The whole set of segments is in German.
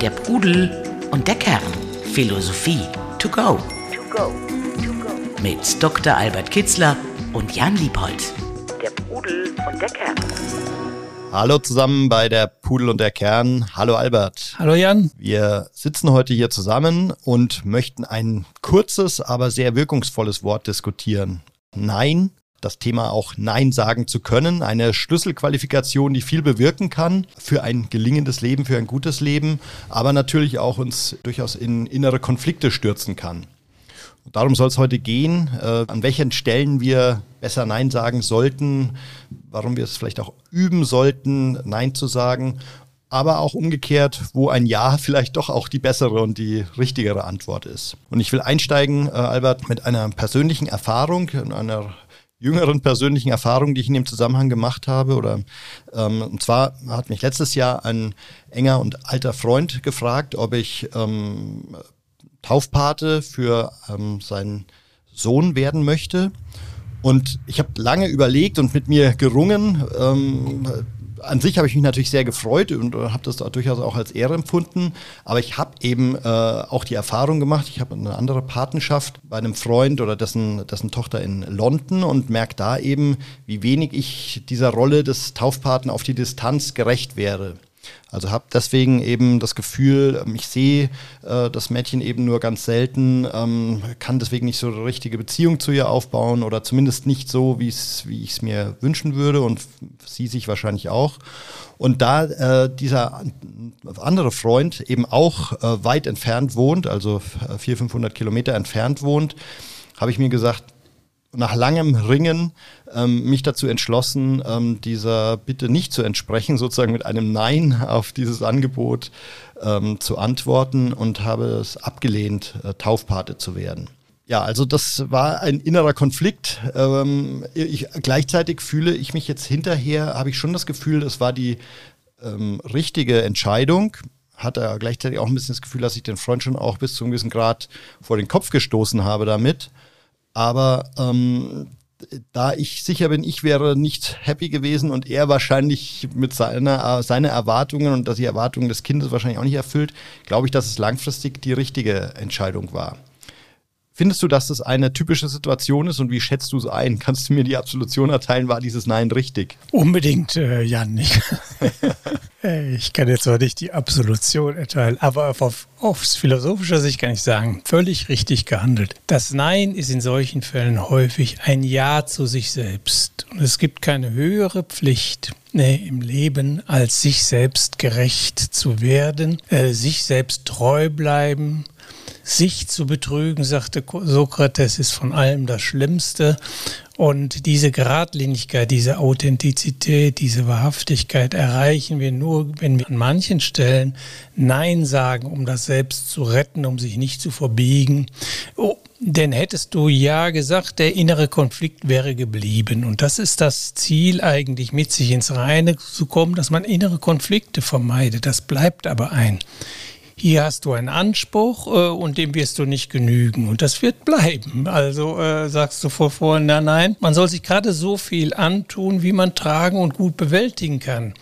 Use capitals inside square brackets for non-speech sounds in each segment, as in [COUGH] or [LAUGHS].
Der Pudel und der Kern. Philosophie to go. To go. To go. Mit Dr. Albert Kitzler und Jan Liebold. Der Pudel und der Kern. Hallo zusammen bei der Pudel und der Kern. Hallo Albert. Hallo Jan. Wir sitzen heute hier zusammen und möchten ein kurzes, aber sehr wirkungsvolles Wort diskutieren. Nein das Thema auch Nein sagen zu können. Eine Schlüsselqualifikation, die viel bewirken kann für ein gelingendes Leben, für ein gutes Leben, aber natürlich auch uns durchaus in innere Konflikte stürzen kann. Und darum soll es heute gehen, äh, an welchen Stellen wir besser Nein sagen sollten, warum wir es vielleicht auch üben sollten, Nein zu sagen aber auch umgekehrt, wo ein Ja vielleicht doch auch die bessere und die richtigere Antwort ist. Und ich will einsteigen, äh, Albert, mit einer persönlichen Erfahrung, einer jüngeren persönlichen Erfahrungen, die ich in dem Zusammenhang gemacht habe. Oder ähm, und zwar hat mich letztes Jahr ein enger und alter Freund gefragt, ob ich ähm, Taufpate für ähm, seinen Sohn werden möchte. Und ich habe lange überlegt und mit mir gerungen. Ähm, an sich habe ich mich natürlich sehr gefreut und äh, habe das durchaus auch als Ehre empfunden. Aber ich habe eben äh, auch die Erfahrung gemacht, ich habe eine andere Patenschaft bei einem Freund oder dessen, dessen Tochter in London und merke da eben, wie wenig ich dieser Rolle des Taufpaten auf die Distanz gerecht wäre. Also habe deswegen eben das Gefühl, ähm, ich sehe äh, das Mädchen eben nur ganz selten, ähm, kann deswegen nicht so eine richtige Beziehung zu ihr aufbauen oder zumindest nicht so, wie ich es mir wünschen würde und sie sich wahrscheinlich auch. Und da äh, dieser andere Freund eben auch äh, weit entfernt wohnt, also 400, 500 Kilometer entfernt wohnt, habe ich mir gesagt, nach langem Ringen ähm, mich dazu entschlossen, ähm, dieser Bitte nicht zu entsprechen, sozusagen mit einem Nein auf dieses Angebot ähm, zu antworten und habe es abgelehnt, äh, Taufpate zu werden. Ja, also das war ein innerer Konflikt. Ähm, ich, gleichzeitig fühle ich mich jetzt hinterher, habe ich schon das Gefühl, es war die ähm, richtige Entscheidung hatte gleichzeitig auch ein bisschen das Gefühl, dass ich den Freund schon auch bis zu einem gewissen Grad vor den Kopf gestoßen habe damit. Aber ähm, da ich sicher bin, ich wäre nicht happy gewesen und er wahrscheinlich mit seiner, seine Erwartungen und dass die Erwartungen des Kindes wahrscheinlich auch nicht erfüllt, glaube ich, dass es langfristig die richtige Entscheidung war. Findest du, dass das eine typische Situation ist und wie schätzt du es ein? Kannst du mir die Absolution erteilen? War dieses Nein richtig? Unbedingt, äh, Jan. Ich, [LAUGHS] ich kann jetzt zwar nicht die Absolution erteilen, aber auf, aus philosophischer Sicht kann ich sagen, völlig richtig gehandelt. Das Nein ist in solchen Fällen häufig ein Ja zu sich selbst. Und es gibt keine höhere Pflicht, nee, im Leben, als sich selbst gerecht zu werden, äh, sich selbst treu bleiben, sich zu betrügen, sagte Sokrates, ist von allem das Schlimmste. Und diese Geradlinigkeit, diese Authentizität, diese Wahrhaftigkeit erreichen wir nur, wenn wir an manchen Stellen Nein sagen, um das selbst zu retten, um sich nicht zu verbiegen. Oh, denn hättest du ja gesagt, der innere Konflikt wäre geblieben. Und das ist das Ziel eigentlich, mit sich ins Reine zu kommen, dass man innere Konflikte vermeidet. Das bleibt aber ein hier hast du einen Anspruch äh, und dem wirst du nicht genügen. Und das wird bleiben. Also äh, sagst du vor vorhin, nein, nein, man soll sich gerade so viel antun, wie man tragen und gut bewältigen kann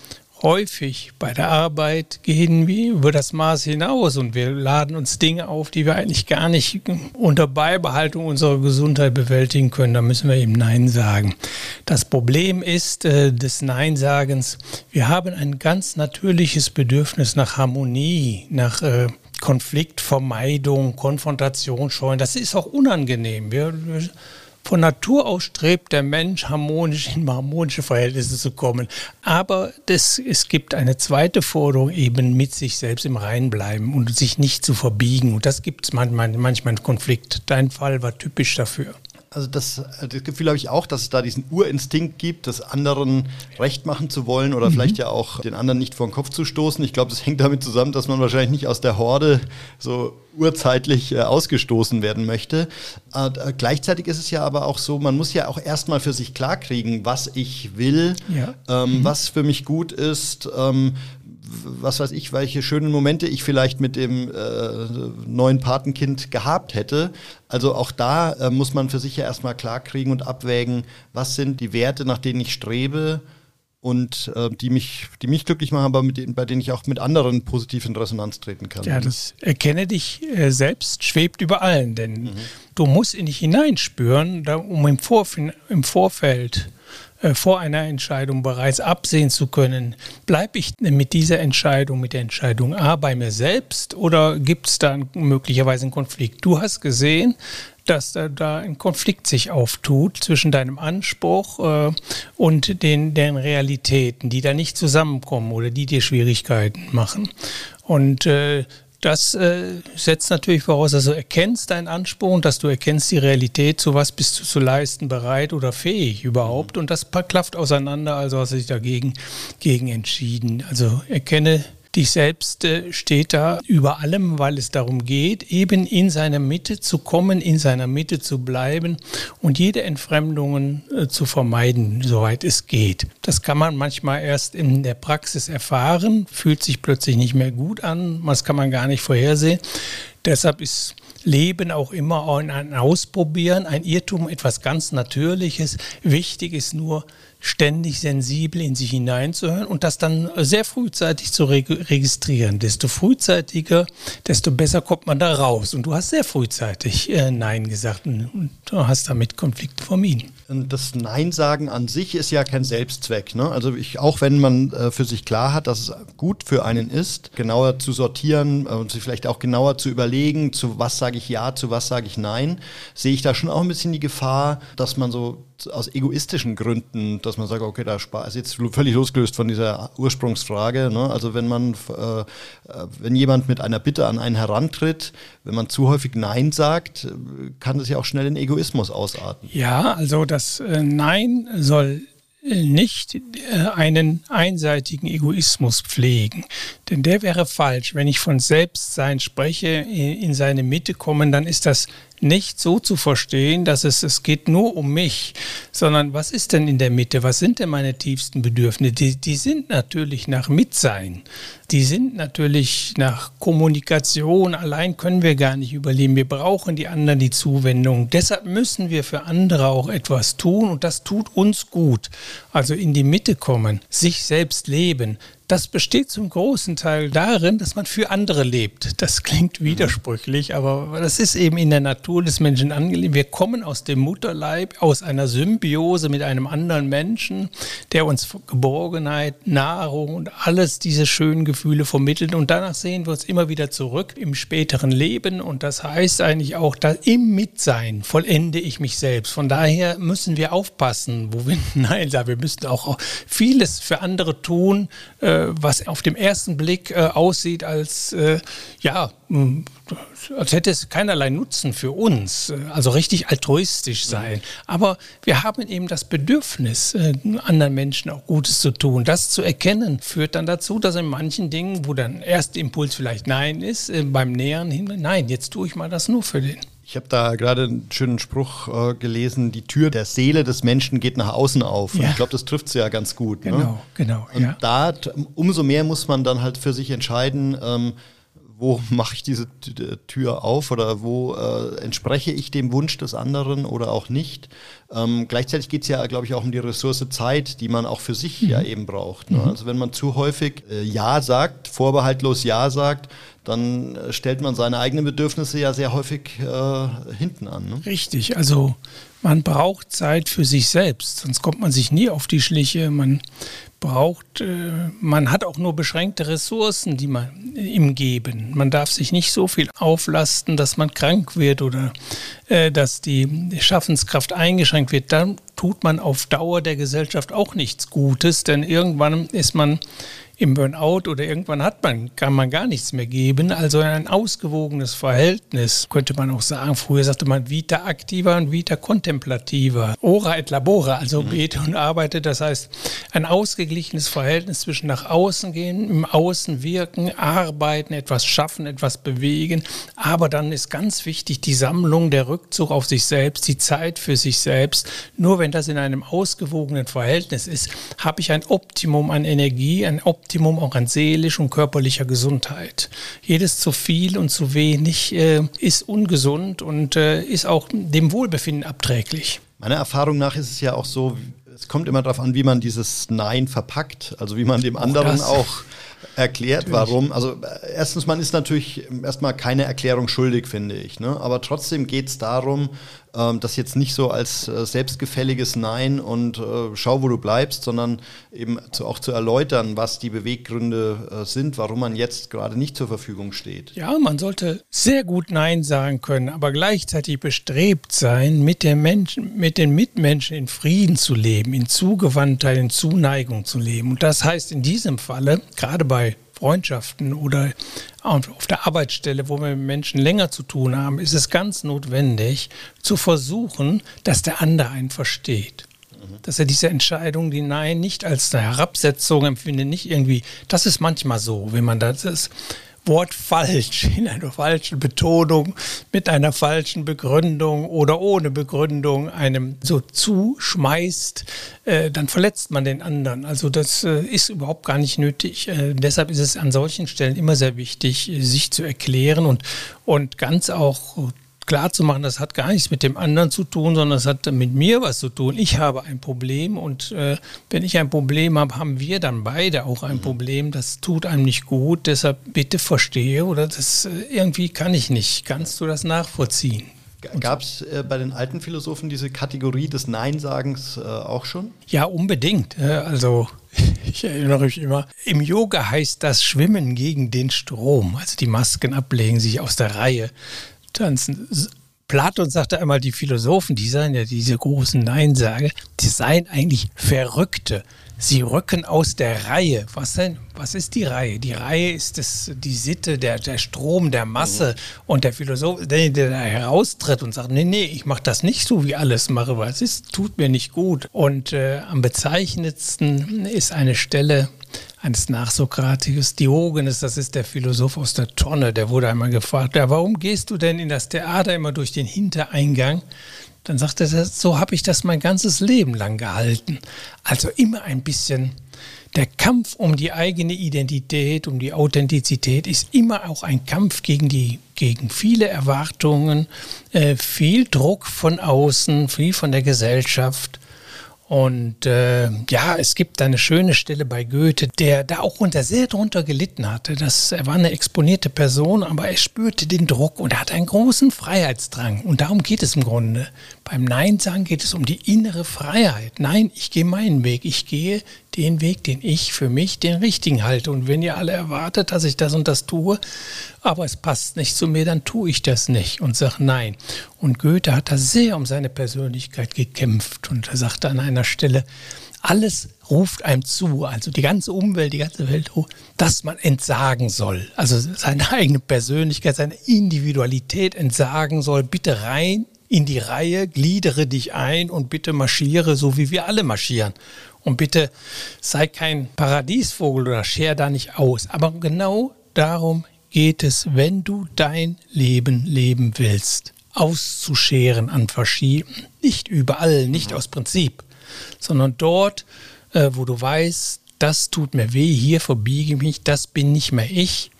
häufig bei der Arbeit gehen wir über das Maß hinaus und wir laden uns Dinge auf, die wir eigentlich gar nicht unter Beibehaltung unserer Gesundheit bewältigen können. Da müssen wir eben Nein sagen. Das Problem ist äh, des Nein-Sagens, wir haben ein ganz natürliches Bedürfnis nach Harmonie, nach äh, Konfliktvermeidung, Konfrontation scheuen. Das ist auch unangenehm. Wir, wir von Natur aus strebt der Mensch harmonisch in harmonische Verhältnisse zu kommen. Aber das, es gibt eine zweite Forderung, eben mit sich selbst im Rein bleiben und sich nicht zu verbiegen. Und das gibt es manchmal, manchmal einen Konflikt. Dein Fall war typisch dafür. Also das, das Gefühl habe ich auch, dass es da diesen Urinstinkt gibt, das anderen recht machen zu wollen oder mhm. vielleicht ja auch den anderen nicht vor den Kopf zu stoßen. Ich glaube, das hängt damit zusammen, dass man wahrscheinlich nicht aus der Horde so urzeitlich äh, ausgestoßen werden möchte. Äh, gleichzeitig ist es ja aber auch so, man muss ja auch erstmal für sich klarkriegen, was ich will, ja. ähm, mhm. was für mich gut ist, ähm, was weiß ich, welche schönen Momente ich vielleicht mit dem äh, neuen Patenkind gehabt hätte. Also auch da äh, muss man für sich ja erstmal klarkriegen und abwägen, was sind die Werte, nach denen ich strebe und äh, die, mich, die mich glücklich machen, aber mit denen, bei denen ich auch mit anderen positiv in Resonanz treten kann. Ja, das Erkenne dich äh, selbst schwebt über allen, denn mhm. du musst in dich hineinspüren, da, um im, Vorf im Vorfeld vor einer Entscheidung bereits absehen zu können, bleibe ich mit dieser Entscheidung, mit der Entscheidung A bei mir selbst oder gibt es da möglicherweise einen Konflikt? Du hast gesehen, dass da, da ein Konflikt sich auftut zwischen deinem Anspruch äh, und den, den Realitäten, die da nicht zusammenkommen oder die dir Schwierigkeiten machen. Und äh, das äh, setzt natürlich voraus, dass du erkennst deinen Anspruch und dass du erkennst die Realität, zu was bist du zu leisten bereit oder fähig überhaupt. Und das klafft auseinander, also hast du dich dagegen gegen entschieden. Also erkenne dich selbst äh, steht da über allem, weil es darum geht, eben in seiner Mitte zu kommen, in seiner Mitte zu bleiben und jede Entfremdungen äh, zu vermeiden, soweit es geht. Das kann man manchmal erst in der Praxis erfahren, fühlt sich plötzlich nicht mehr gut an, das kann man gar nicht vorhersehen. Deshalb ist Leben auch immer ein Ausprobieren, ein Irrtum, etwas ganz Natürliches. Wichtig ist nur, ständig sensibel in sich hineinzuhören und das dann sehr frühzeitig zu registrieren. Desto frühzeitiger, desto besser kommt man da raus. Und du hast sehr frühzeitig äh, Nein gesagt und, und hast damit Konflikte vermieden. Das Nein sagen an sich ist ja kein Selbstzweck. Ne? Also ich, auch wenn man äh, für sich klar hat, dass es gut für einen ist, genauer zu sortieren äh, und sich vielleicht auch genauer zu überlegen, zu was sage ich Ja, zu was sage ich Nein, sehe ich da schon auch ein bisschen die Gefahr, dass man so aus egoistischen Gründen, dass man sagt, okay, da spart, also jetzt völlig losgelöst von dieser Ursprungsfrage. Ne? Also wenn man, äh, wenn jemand mit einer Bitte an einen herantritt, wenn man zu häufig Nein sagt, kann das ja auch schnell in Egoismus ausarten. Ja, also das äh, Nein soll nicht äh, einen einseitigen Egoismus pflegen. Denn der wäre falsch. Wenn ich von Selbstsein spreche, in seine Mitte kommen, dann ist das nicht so zu verstehen, dass es, es geht nur um mich, sondern was ist denn in der Mitte? Was sind denn meine tiefsten Bedürfnisse? Die, die sind natürlich nach Mitsein. Die sind natürlich nach Kommunikation. Allein können wir gar nicht überleben. Wir brauchen die anderen, die Zuwendung. Deshalb müssen wir für andere auch etwas tun und das tut uns gut. Also in die Mitte kommen, sich selbst leben, das besteht zum großen Teil darin, dass man für andere lebt. Das klingt mhm. widersprüchlich, aber das ist eben in der Natur des Menschen angelegt. Wir kommen aus dem Mutterleib, aus einer Symbiose mit einem anderen Menschen, der uns Geborgenheit, Nahrung und alles diese schönen Gefühle vermittelt. Und danach sehen wir uns immer wieder zurück im späteren Leben. Und das heißt eigentlich auch, dass im Mitsein vollende ich mich selbst. Von daher müssen wir aufpassen, wo wir [LAUGHS] Nein sagen. Wir müssen auch vieles für andere tun. Äh, äh, was auf dem ersten Blick äh, aussieht als, äh, ja, als hätte es keinerlei Nutzen für uns, also richtig altruistisch sein. Aber wir haben eben das Bedürfnis, anderen Menschen auch Gutes zu tun. Das zu erkennen führt dann dazu, dass in manchen Dingen, wo dann erster Impuls vielleicht Nein ist, beim Nähern hin, nein, jetzt tue ich mal das nur für den. Ich habe da gerade einen schönen Spruch äh, gelesen, die Tür der Seele des Menschen geht nach außen auf. Ja. Und ich glaube, das trifft es ja ganz gut. Ne? Genau, ne? genau. Und ja. da umso mehr muss man dann halt für sich entscheiden, ähm, wo [LAUGHS] mache ich diese Tür auf oder wo äh, entspreche ich dem Wunsch des anderen oder auch nicht. Ähm, gleichzeitig geht es ja, glaube ich, auch um die Ressource Zeit, die man auch für sich mhm. ja eben braucht. Ne? Mhm. Also wenn man zu häufig äh, Ja sagt, vorbehaltlos Ja sagt, dann äh, stellt man seine eigenen Bedürfnisse ja sehr häufig äh, hinten an. Ne? Richtig, also man braucht Zeit für sich selbst, sonst kommt man sich nie auf die Schliche. Man braucht, äh, man hat auch nur beschränkte Ressourcen, die man ihm geben. Man darf sich nicht so viel auflasten, dass man krank wird oder äh, dass die Schaffenskraft eingeschränkt wird. Dann tut man auf Dauer der Gesellschaft auch nichts Gutes, denn irgendwann ist man im Burnout oder irgendwann hat man, kann man gar nichts mehr geben. Also ein ausgewogenes Verhältnis, könnte man auch sagen. Früher sagte man Vita activa und Vita contemplativa. Ora et labora, also mhm. bete und arbeite. Das heißt, ein ausgeglichenes Verhältnis zwischen nach außen gehen, im Außen wirken, arbeiten, etwas schaffen, etwas bewegen. Aber dann ist ganz wichtig die Sammlung, der Rückzug auf sich selbst, die Zeit für sich selbst. Nur wenn das in einem ausgewogenen Verhältnis ist, habe ich ein Optimum an Energie, ein Optimum Optimum auch an seelischer und körperlicher Gesundheit. Jedes zu viel und zu wenig äh, ist ungesund und äh, ist auch dem Wohlbefinden abträglich. Meiner Erfahrung nach ist es ja auch so, Es kommt immer darauf an, wie man dieses Nein verpackt, also wie man dem anderen auch, auch erklärt, natürlich. warum. Also äh, erstens, man ist natürlich erstmal keine Erklärung schuldig, finde ich. Ne? Aber trotzdem geht es darum, ähm, das jetzt nicht so als äh, selbstgefälliges Nein und äh, schau, wo du bleibst, sondern eben zu, auch zu erläutern, was die Beweggründe äh, sind, warum man jetzt gerade nicht zur Verfügung steht. Ja, man sollte sehr gut Nein sagen können, aber gleichzeitig bestrebt sein, mit, den Menschen, mit den Mitmenschen in Frieden zu leben, in Zugewandtheit, in Zuneigung zu leben. Und das heißt in diesem Falle, gerade bei Freundschaften oder auf der Arbeitsstelle, wo wir mit Menschen länger zu tun haben, ist es ganz notwendig zu versuchen, dass der andere einen versteht. Dass er diese Entscheidung, die Nein, nicht als eine Herabsetzung empfindet, nicht irgendwie, das ist manchmal so, wenn man das ist, Wort falsch, [LAUGHS] in einer falschen Betonung, mit einer falschen Begründung oder ohne Begründung einem so zuschmeißt, äh, dann verletzt man den anderen. Also das äh, ist überhaupt gar nicht nötig. Äh, deshalb ist es an solchen Stellen immer sehr wichtig, sich zu erklären und, und ganz auch klar zu machen, das hat gar nichts mit dem anderen zu tun, sondern es hat mit mir was zu tun. Ich habe ein Problem und äh, wenn ich ein Problem habe, haben wir dann beide auch ein mhm. Problem. Das tut einem nicht gut. Deshalb bitte verstehe oder das äh, irgendwie kann ich nicht. Kannst du das nachvollziehen? Gab es äh, bei den alten Philosophen diese Kategorie des Neinsagens äh, auch schon? Ja, unbedingt. Also [LAUGHS] ich erinnere mich immer, im Yoga heißt das Schwimmen gegen den Strom. Also die Masken ablegen, sich aus der Reihe tanzen. Platon sagte einmal, die Philosophen, die seien ja diese großen Neinsager, die seien eigentlich Verrückte. Sie rücken aus der Reihe. Was denn? Was ist die Reihe? Die Reihe ist das, die Sitte, der, der Strom, der Masse. Mhm. Und der Philosoph, der, der da heraustritt und sagt, nee, nee, ich mache das nicht so, wie alles mache, weil es ist, tut mir nicht gut. Und äh, am bezeichnetsten ist eine Stelle eines Nachsokratikers, Diogenes, das ist der Philosoph aus der Tonne, der wurde einmal gefragt, ja, warum gehst du denn in das Theater immer durch den Hintereingang? Dann sagt er, so habe ich das mein ganzes Leben lang gehalten. Also immer ein bisschen der Kampf um die eigene Identität, um die Authentizität ist immer auch ein Kampf gegen die gegen viele Erwartungen, äh, viel Druck von außen, viel von der Gesellschaft. Und äh, ja, es gibt eine schöne Stelle bei Goethe, der da auch unter sehr drunter gelitten hatte. Das, er war eine exponierte Person, aber er spürte den Druck und er hatte einen großen Freiheitsdrang. Und darum geht es im Grunde. Beim Nein sagen geht es um die innere Freiheit. Nein, ich gehe meinen Weg. Ich gehe den Weg, den ich für mich den richtigen halte. Und wenn ihr alle erwartet, dass ich das und das tue, aber es passt nicht zu mir, dann tue ich das nicht und sage nein. Und Goethe hat da sehr um seine Persönlichkeit gekämpft und er sagte an einer Stelle, alles ruft einem zu, also die ganze Umwelt, die ganze Welt, dass man entsagen soll. Also seine [LAUGHS] eigene Persönlichkeit, seine Individualität entsagen soll. Bitte rein in die Reihe, gliedere dich ein und bitte marschiere, so wie wir alle marschieren. Und bitte sei kein Paradiesvogel oder scher da nicht aus. Aber genau darum geht es, wenn du dein Leben leben willst, auszuscheren an verschiedenen, nicht überall, nicht aus Prinzip, sondern dort, äh, wo du weißt, das tut mir weh, hier verbiege ich mich, das bin nicht mehr ich.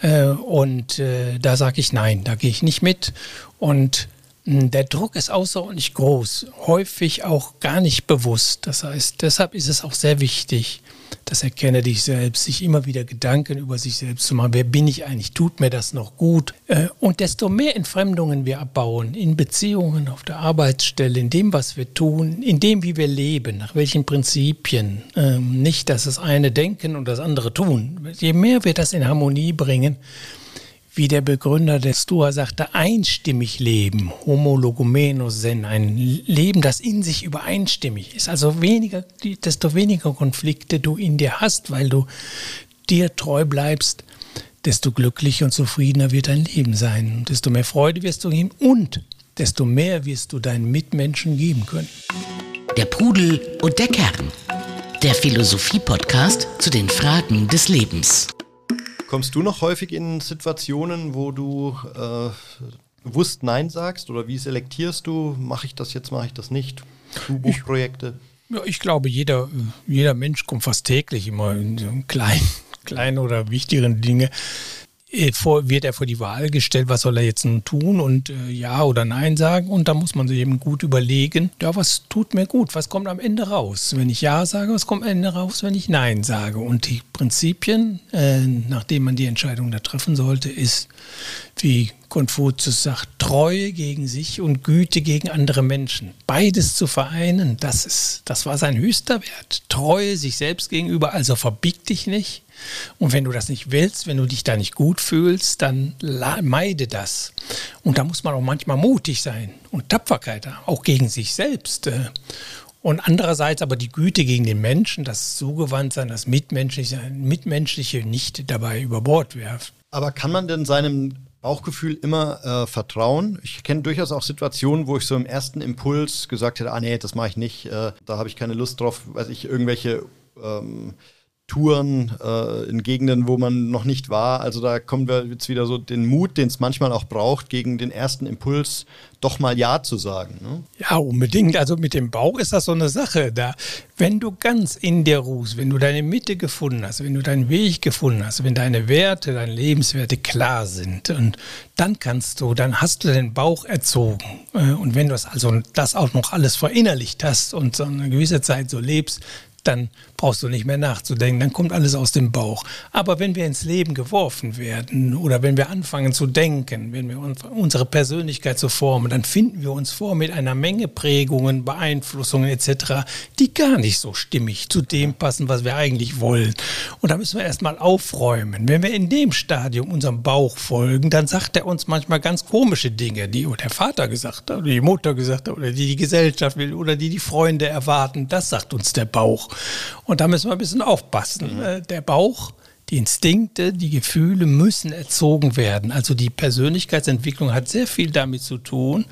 Äh, und äh, da sage ich nein, da gehe ich nicht mit. Und der Druck ist außerordentlich groß, häufig auch gar nicht bewusst. Das heißt, deshalb ist es auch sehr wichtig, das erkenne dich selbst, sich immer wieder Gedanken über sich selbst zu machen. Wer bin ich eigentlich? Tut mir das noch gut? Äh, und desto mehr Entfremdungen wir abbauen, in Beziehungen, auf der Arbeitsstelle, in dem, was wir tun, in dem, wie wir leben, nach welchen Prinzipien, ähm, nicht, dass das eine denken und das andere tun. Je mehr wir das in Harmonie bringen, wie der Begründer des Stua sagte, einstimmig leben, homologomeno sen, ein Leben, das in sich übereinstimmig ist. Also weniger, desto weniger Konflikte du in dir hast, weil du dir treu bleibst, desto glücklicher und zufriedener wird dein Leben sein. Desto mehr Freude wirst du geben und desto mehr wirst du deinen Mitmenschen geben können. Der Pudel und der Kern. Der Philosophie-Podcast zu den Fragen des Lebens. Kommst du noch häufig in Situationen, wo du äh, bewusst Nein sagst oder wie selektierst du? Mache ich das jetzt, mache ich das nicht? Du Buchprojekte? Ich, ja, ich glaube, jeder, jeder Mensch kommt fast täglich immer in so kleinen, [LAUGHS] kleinen oder wichtigeren Dinge vor, wird er vor die Wahl gestellt, was soll er jetzt nun tun und äh, ja oder nein sagen. Und da muss man sich eben gut überlegen, ja, was tut mir gut, was kommt am Ende raus? Wenn ich ja sage, was kommt am Ende raus, wenn ich nein sage? Und die Prinzipien, äh, nachdem man die Entscheidung da treffen sollte, ist, wie Konfuzius sagt, Treue gegen sich und Güte gegen andere Menschen. Beides zu vereinen, das, ist, das war sein höchster Wert. Treue sich selbst gegenüber, also verbieg dich nicht und wenn du das nicht willst, wenn du dich da nicht gut fühlst, dann meide das. Und da muss man auch manchmal mutig sein und Tapferkeit, auch gegen sich selbst. Äh. Und andererseits aber die Güte gegen den Menschen, das Zugewandtsein, das Mitmenschliche, Mitmenschliche nicht dabei über Bord werfen. Aber kann man denn seinem Bauchgefühl immer äh, vertrauen? Ich kenne durchaus auch Situationen, wo ich so im ersten Impuls gesagt hätte, ah nee, das mache ich nicht, äh, da habe ich keine Lust drauf, weiß ich, irgendwelche ähm, Touren äh, in Gegenden, wo man noch nicht war. Also da kommen wir jetzt wieder so den Mut, den es manchmal auch braucht, gegen den ersten Impuls doch mal Ja zu sagen. Ne? Ja, unbedingt. Also mit dem Bauch ist das so eine Sache. Da, wenn du ganz in dir ruhst, wenn du deine Mitte gefunden hast, wenn du deinen Weg gefunden hast, wenn deine Werte, deine Lebenswerte klar sind, und dann kannst du, dann hast du den Bauch erzogen. Äh, und wenn du das also das auch noch alles verinnerlicht hast und so eine gewisse Zeit so lebst, dann brauchst du nicht mehr nachzudenken, dann kommt alles aus dem Bauch. Aber wenn wir ins Leben geworfen werden oder wenn wir anfangen zu denken, wenn wir unsere Persönlichkeit zu formen, dann finden wir uns vor mit einer Menge Prägungen, Beeinflussungen etc., die gar nicht so stimmig zu dem passen, was wir eigentlich wollen. Und da müssen wir erstmal aufräumen. Wenn wir in dem Stadium unserem Bauch folgen, dann sagt er uns manchmal ganz komische Dinge, die der Vater gesagt hat oder die Mutter gesagt hat oder die die Gesellschaft will oder die die Freunde erwarten. Das sagt uns der Bauch. Und da müssen wir ein bisschen aufpassen. Mhm. Äh, der Bauch, die Instinkte, die Gefühle müssen erzogen werden. Also die Persönlichkeitsentwicklung hat sehr viel damit zu tun,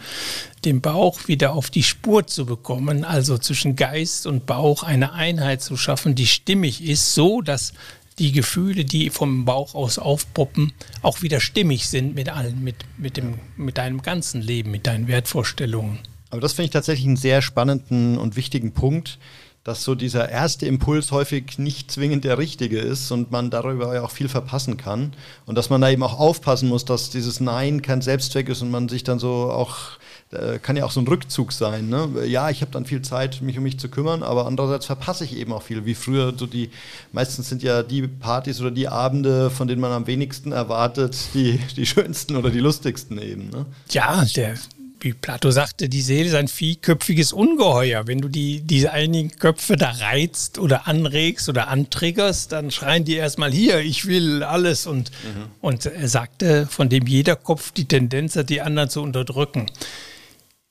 den Bauch wieder auf die Spur zu bekommen, also zwischen Geist und Bauch eine Einheit zu schaffen, die stimmig ist, so dass die Gefühle, die vom Bauch aus aufpoppen, auch wieder stimmig sind mit allen, mit, mit, dem, mit deinem ganzen Leben, mit deinen Wertvorstellungen. Aber das finde ich tatsächlich einen sehr spannenden und wichtigen Punkt, dass so dieser erste Impuls häufig nicht zwingend der richtige ist und man darüber ja auch viel verpassen kann. Und dass man da eben auch aufpassen muss, dass dieses Nein kein Selbstzweck ist und man sich dann so auch, äh, kann ja auch so ein Rückzug sein. Ne? Ja, ich habe dann viel Zeit, mich um mich zu kümmern, aber andererseits verpasse ich eben auch viel. Wie früher so die, meistens sind ja die Partys oder die Abende, von denen man am wenigsten erwartet, die, die schönsten oder die lustigsten eben. Ne? Ja, der, wie Plato sagte, die Seele ist ein vierköpfiges Ungeheuer. Wenn du die, diese einigen Köpfe da reizt oder anregst oder antriggerst, dann schreien die erstmal hier, ich will alles. Und, mhm. und er sagte, von dem jeder Kopf die Tendenz hat, die anderen zu unterdrücken.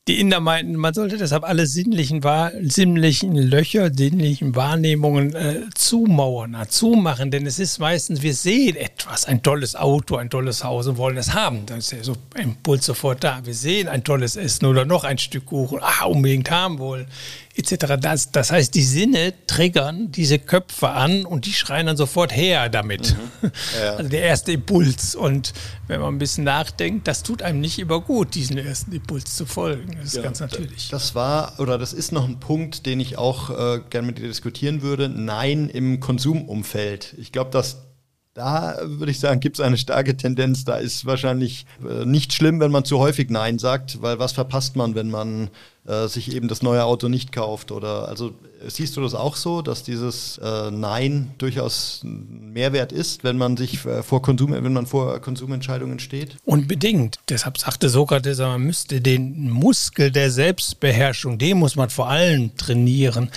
Die Inder meinten, man sollte deshalb alle sinnlichen, sinnlichen Löcher, sinnlichen Wahrnehmungen äh, zumauern, zumachen, denn es ist meistens, wir sehen etwas, ein tolles Auto, ein tolles Haus und wollen es haben. Dann ist ja so ein Impuls sofort da. Wir sehen ein tolles Essen oder noch ein Stück Kuchen, ah, unbedingt haben wollen etc. Das, das heißt, die Sinne triggern diese Köpfe an und die schreien dann sofort her damit. Mhm. [LAUGHS] Ja. Also der erste Impuls. Und wenn man ein bisschen nachdenkt, das tut einem nicht immer gut, diesen ersten Impuls zu folgen. Das ist ja, ganz natürlich. Das war oder das ist noch ein Punkt, den ich auch äh, gerne mit dir diskutieren würde. Nein im Konsumumfeld. Ich glaube, dass da würde ich sagen, gibt es eine starke Tendenz. Da ist wahrscheinlich äh, nicht schlimm, wenn man zu häufig Nein sagt, weil was verpasst man, wenn man äh, sich eben das neue Auto nicht kauft? Oder also siehst du das auch so, dass dieses äh, Nein durchaus ein Mehrwert ist, wenn man sich äh, vor Konsum, wenn man vor Konsumentscheidungen steht? Unbedingt. Deshalb sagte Sokrates, man müsste den Muskel der Selbstbeherrschung, den muss man vor allem trainieren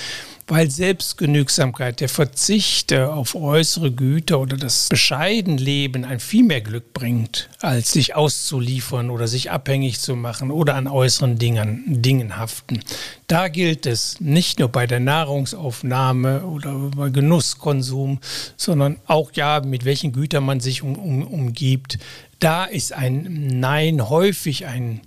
weil Selbstgenügsamkeit, der Verzicht auf äußere Güter oder das Bescheidenleben ein viel mehr Glück bringt, als sich auszuliefern oder sich abhängig zu machen oder an äußeren Dingen, Dingen haften. Da gilt es nicht nur bei der Nahrungsaufnahme oder bei Genusskonsum, sondern auch ja, mit welchen Gütern man sich um, um, umgibt. Da ist ein Nein häufig ein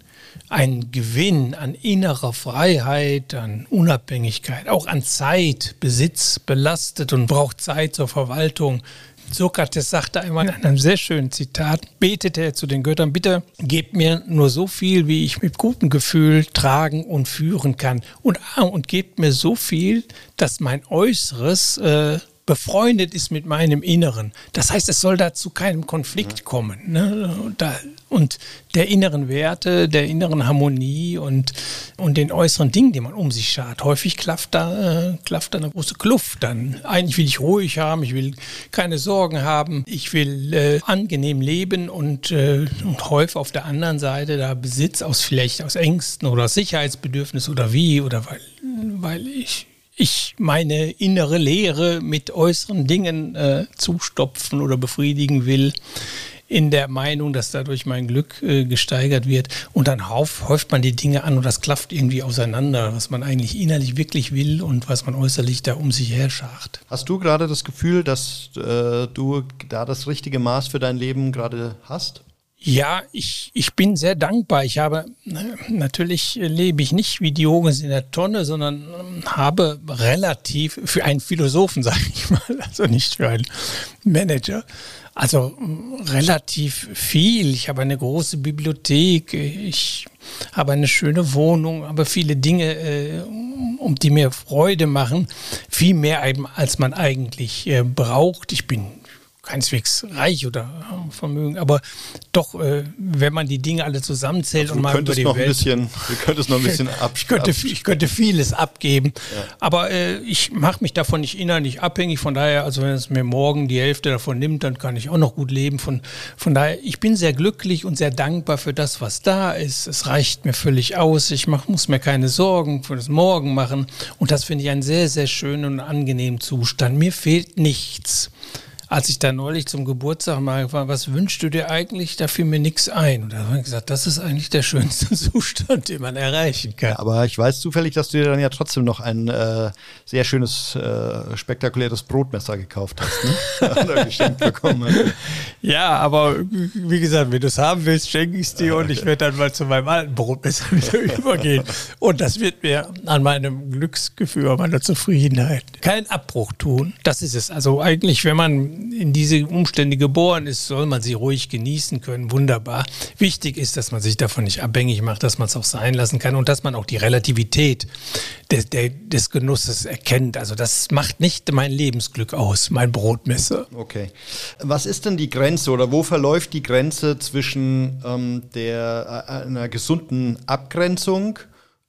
ein Gewinn an innerer Freiheit, an Unabhängigkeit, auch an Zeit, Besitz belastet und braucht Zeit zur Verwaltung. Sokrates sagte einmal in einem sehr schönen Zitat, betete er zu den Göttern, bitte gebt mir nur so viel, wie ich mit gutem Gefühl tragen und führen kann. Und, ah, und gebt mir so viel, dass mein Äußeres äh, befreundet ist mit meinem Inneren. Das heißt, es soll da zu keinem Konflikt kommen. Ne? Da, und der inneren Werte, der inneren Harmonie und, und den äußeren Dingen, die man um sich schart. Häufig klafft da, äh, klafft da eine große Kluft dann. Eigentlich will ich ruhig haben, ich will keine Sorgen haben, ich will äh, angenehm leben und, äh, und häufig auf der anderen Seite da Besitz aus vielleicht aus Ängsten oder Sicherheitsbedürfnis oder wie oder weil, weil ich ich meine innere Leere mit äußeren Dingen äh, zustopfen oder befriedigen will, in der Meinung, dass dadurch mein Glück äh, gesteigert wird. Und dann häuft man die Dinge an und das klafft irgendwie auseinander, was man eigentlich innerlich wirklich will und was man äußerlich da um sich her schart. Hast du gerade das Gefühl, dass äh, du da das richtige Maß für dein Leben gerade hast? Ja, ich, ich bin sehr dankbar. Ich habe, natürlich lebe ich nicht wie Diogenes in der Tonne, sondern ähm, habe relativ, für einen Philosophen, [LAUGHS] sage ich mal, also nicht für einen Manager, also ähm, relativ viel. Ich habe eine große Bibliothek, ich habe eine schöne Wohnung, aber viele Dinge, äh, um die mir Freude machen, viel mehr als man eigentlich äh, braucht. Ich bin keineswegs reich oder Vermögen, aber doch, äh, wenn man die Dinge alle zusammenzählt also und mal über die noch Welt, ein bisschen, [LAUGHS] du könntest noch ein bisschen ab, ich, könnte, ich könnte vieles abgeben, ja. aber äh, ich mache mich davon nicht innerlich abhängig. Von daher, also wenn es mir morgen die Hälfte davon nimmt, dann kann ich auch noch gut leben. Von, von daher, ich bin sehr glücklich und sehr dankbar für das, was da ist. Es reicht mir völlig aus. Ich mach, muss mir keine Sorgen für das Morgen machen und das finde ich einen sehr, sehr schönen und angenehmen Zustand. Mir fehlt nichts als ich da neulich zum Geburtstag mal war, was wünschst du dir eigentlich? Da fiel mir nichts ein. Und da habe ich gesagt, das ist eigentlich der schönste [LAUGHS] Zustand, den man erreichen kann. Aber ich weiß zufällig, dass du dir dann ja trotzdem noch ein äh, sehr schönes, äh, spektakuläres Brotmesser gekauft hast, ne? [LAUGHS] [LAUGHS] Oder geschenkt bekommen hast. Ja, aber wie gesagt, wenn du es haben willst, schenke ich es dir und ich werde dann mal zu meinem alten Brotmesser wieder übergehen. Und das wird mir an meinem Glücksgefühl, an meiner Zufriedenheit keinen Abbruch tun. Das ist es. Also eigentlich, wenn man in diese Umstände geboren ist, soll man sie ruhig genießen können. Wunderbar. Wichtig ist, dass man sich davon nicht abhängig macht, dass man es auch sein lassen kann und dass man auch die Relativität des, des Genusses erkennt. Also das macht nicht mein Lebensglück aus, mein Brotmesser. Okay. Was ist denn die Grenze oder wo verläuft die Grenze zwischen ähm, der, äh, einer gesunden Abgrenzung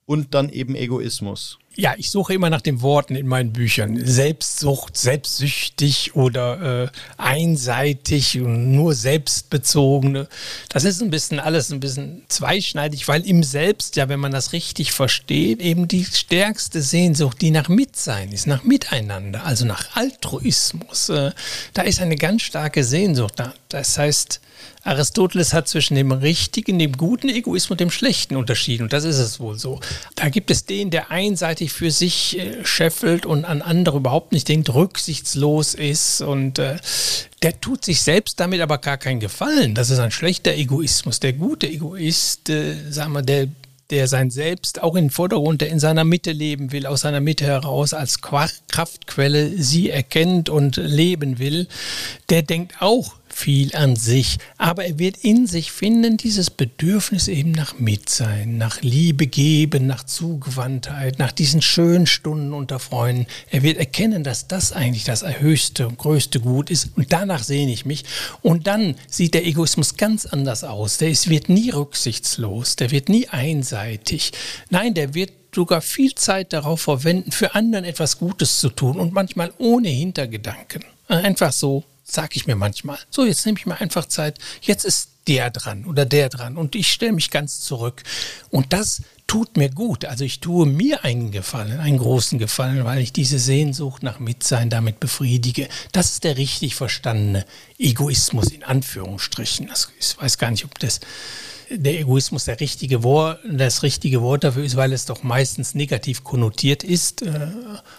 und dann eben Egoismus? Ja, ich suche immer nach den Worten in meinen Büchern. Selbstsucht, selbstsüchtig oder äh, einseitig und nur selbstbezogene. Das ist ein bisschen alles ein bisschen zweischneidig, weil im Selbst, ja, wenn man das richtig versteht, eben die stärkste Sehnsucht, die nach Mitsein ist, nach Miteinander, also nach Altruismus. Äh, da ist eine ganz starke Sehnsucht da. Das heißt, Aristoteles hat zwischen dem richtigen, dem guten Egoismus und dem schlechten unterschieden. Und das ist es wohl so. Da gibt es den, der einseitig für sich äh, scheffelt und an andere überhaupt nicht denkt, rücksichtslos ist und äh, der tut sich selbst damit aber gar keinen Gefallen. Das ist ein schlechter Egoismus. Der gute Egoist, äh, sagen wir, der der sein Selbst auch in den Vordergrund, der in seiner Mitte leben will, aus seiner Mitte heraus als Kraftquelle sie erkennt und leben will, der denkt auch viel an sich, aber er wird in sich finden dieses Bedürfnis eben nach Mitsein, nach Liebe geben, nach Zugewandtheit, nach diesen schönen Stunden unter Freunden. Er wird erkennen, dass das eigentlich das höchste und größte Gut ist und danach sehne ich mich. Und dann sieht der Egoismus ganz anders aus. Der ist, wird nie rücksichtslos, der wird nie einseitig. Nein, der wird sogar viel Zeit darauf verwenden, für anderen etwas Gutes zu tun und manchmal ohne Hintergedanken. Einfach so sage ich mir manchmal. So, jetzt nehme ich mir einfach Zeit. Jetzt ist der dran oder der dran und ich stelle mich ganz zurück. Und das tut mir gut. Also ich tue mir einen Gefallen, einen großen Gefallen, weil ich diese Sehnsucht nach Mitsein damit befriedige. Das ist der richtig verstandene Egoismus in Anführungsstrichen. Ich weiß gar nicht, ob das der Egoismus der richtige Wort, das richtige Wort dafür ist, weil es doch meistens negativ konnotiert ist. Äh,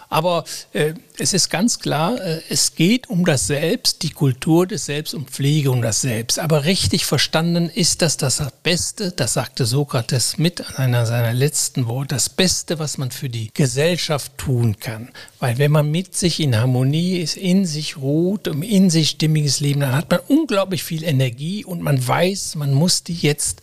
aber äh, es ist ganz klar, äh, es geht um das Selbst, die Kultur des Selbst und Pflege um das Selbst. Aber richtig verstanden ist das das Beste, das sagte Sokrates mit einer seiner letzten Worte, das Beste, was man für die Gesellschaft tun kann. Weil wenn man mit sich in Harmonie ist, in sich ruht, in sich stimmiges Leben, dann hat man unglaublich viel Energie und man weiß, man muss die jetzt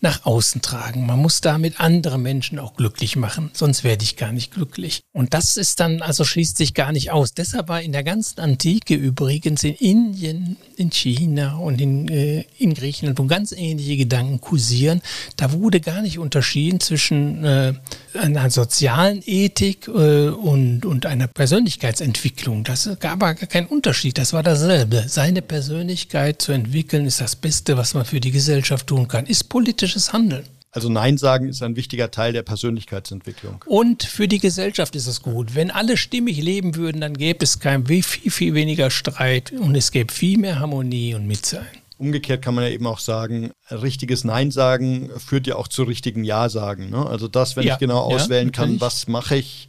nach außen tragen. Man muss damit andere Menschen auch glücklich machen, sonst werde ich gar nicht glücklich. Und das ist dann, also schließt sich gar nicht aus. Deshalb war in der ganzen Antike übrigens in Indien, in China und in, äh, in Griechenland, wo ganz ähnliche Gedanken kursieren, da wurde gar nicht unterschieden zwischen äh, einer sozialen Ethik äh, und, und einer Persönlichkeitsentwicklung. Das gab aber gar keinen Unterschied. Das war dasselbe. Seine Persönlichkeit zu entwickeln ist das Beste, was man für die Gesellschaft tun kann. Ist politisches Handeln. Also Nein sagen ist ein wichtiger Teil der Persönlichkeitsentwicklung. Und für die Gesellschaft ist es gut. Wenn alle stimmig leben würden, dann gäbe es kein viel, viel weniger Streit und es gäbe viel mehr Harmonie und Mitsein. Umgekehrt kann man ja eben auch sagen, richtiges Nein sagen führt ja auch zu richtigen Ja sagen. Ne? Also das, wenn ja, ich genau auswählen ja, kann, was mache ich,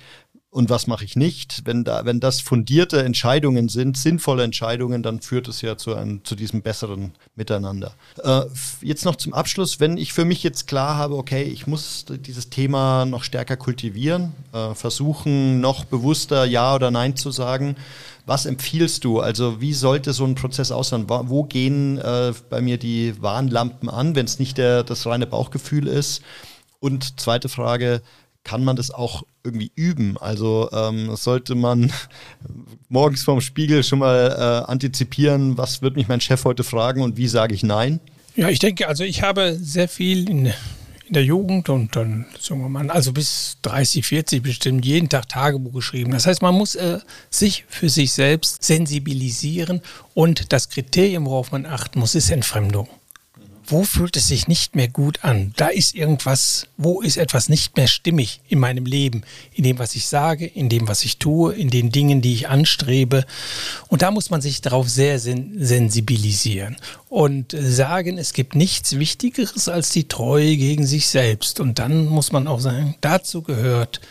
und was mache ich nicht. Wenn, da, wenn das fundierte Entscheidungen sind, sinnvolle Entscheidungen, dann führt es ja zu, einem, zu diesem besseren Miteinander. Äh, jetzt noch zum Abschluss, wenn ich für mich jetzt klar habe, okay, ich muss dieses Thema noch stärker kultivieren, äh, versuchen noch bewusster Ja oder Nein zu sagen. Was empfiehlst du? Also wie sollte so ein Prozess aussehen? Wo gehen äh, bei mir die Warnlampen an, wenn es nicht der, das reine Bauchgefühl ist? Und zweite Frage, kann man das auch irgendwie üben. Also ähm, sollte man [LAUGHS] morgens vorm Spiegel schon mal äh, antizipieren, was wird mich mein Chef heute fragen und wie sage ich Nein? Ja, ich denke, also ich habe sehr viel in, in der Jugend und dann, sagen wir mal, also bis 30, 40 bestimmt jeden Tag Tagebuch geschrieben. Das heißt, man muss äh, sich für sich selbst sensibilisieren und das Kriterium, worauf man achten muss, ist Entfremdung wo fühlt es sich nicht mehr gut an? Da ist irgendwas, wo ist etwas nicht mehr stimmig in meinem Leben, in dem, was ich sage, in dem, was ich tue, in den Dingen, die ich anstrebe. Und da muss man sich darauf sehr sen sensibilisieren und sagen, es gibt nichts Wichtigeres als die Treue gegen sich selbst. Und dann muss man auch sagen, dazu gehört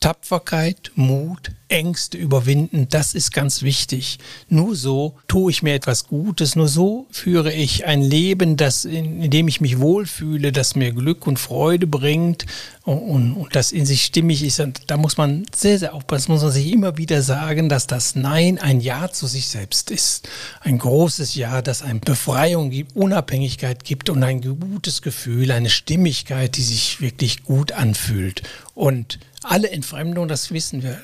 Tapferkeit, Mut, Ängste überwinden, das ist ganz wichtig. Nur so tue ich mir etwas Gutes, nur so führe ich ein Leben, das, in, in dem ich mich wohlfühle, das mir Glück und Freude bringt und, und, und, das in sich stimmig ist. Und da muss man sehr, sehr aufpassen, muss man sich immer wieder sagen, dass das Nein ein Ja zu sich selbst ist. Ein großes Ja, das eine Befreiung gibt, Unabhängigkeit gibt und ein gutes Gefühl, eine Stimmigkeit, die sich wirklich gut anfühlt. Und alle Entfremdung, das wissen wir,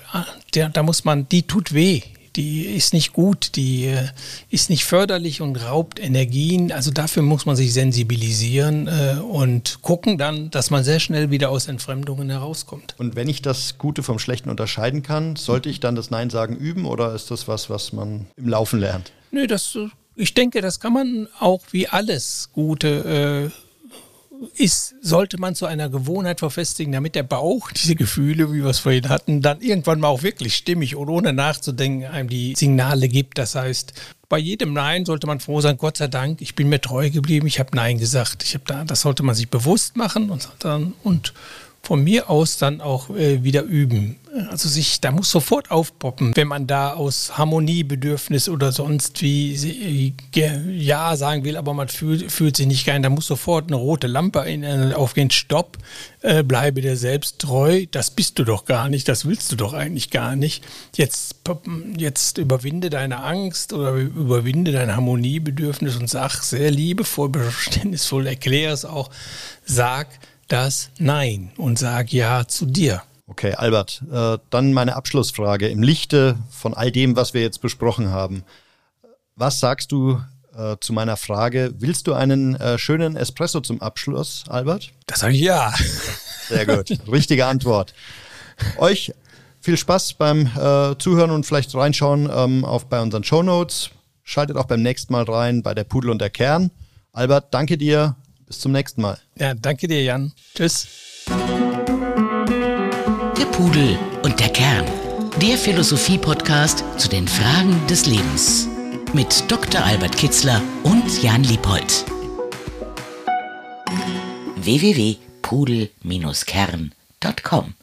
der, da muss man, die tut weh. Die ist nicht gut, die äh, ist nicht förderlich und raubt Energien. Also dafür muss man sich sensibilisieren äh, und gucken dann, dass man sehr schnell wieder aus Entfremdungen herauskommt. Und wenn ich das Gute vom Schlechten unterscheiden kann, sollte ich dann das Nein sagen üben oder ist das was, was man im Laufen lernt? Nö, das, ich denke, das kann man auch wie alles Gute äh, ist, sollte man zu einer Gewohnheit verfestigen, damit der Bauch [LAUGHS] diese Gefühle, wie wir es vorhin hatten, dann irgendwann mal auch wirklich stimmig und ohne nachzudenken einem die Signale gibt. Das heißt, bei jedem Nein sollte man froh sein, Gott sei Dank, ich bin mir treu geblieben, ich habe Nein gesagt. Ich habe da, das sollte man sich bewusst machen und, dann, und von mir aus dann auch äh, wieder üben. Also sich, da muss sofort aufpoppen, wenn man da aus Harmoniebedürfnis oder sonst wie ja sagen will, aber man fühlt, fühlt sich nicht geil, da muss sofort eine rote Lampe in, äh, aufgehen. Stopp, äh, bleibe dir selbst treu. Das bist du doch gar nicht, das willst du doch eigentlich gar nicht. Jetzt, jetzt überwinde deine Angst oder überwinde dein Harmoniebedürfnis und sag sehr liebevoll, verständnisvoll, erkläre es auch, sag, das Nein und sag Ja zu dir. Okay, Albert, äh, dann meine Abschlussfrage im Lichte von all dem, was wir jetzt besprochen haben. Was sagst du äh, zu meiner Frage, willst du einen äh, schönen Espresso zum Abschluss, Albert? Das sage ich ja. Sehr gut, richtige Antwort. Euch viel Spaß beim äh, Zuhören und vielleicht reinschauen ähm, auf, bei unseren Show Notes. Schaltet auch beim nächsten Mal rein bei der Pudel und der Kern. Albert, danke dir bis zum nächsten Mal. Ja, danke dir, Jan. Tschüss. Der Pudel und der Kern. Der Philosophie-Podcast zu den Fragen des Lebens. Mit Dr. Albert Kitzler und Jan Liebold. www.pudel-kern.com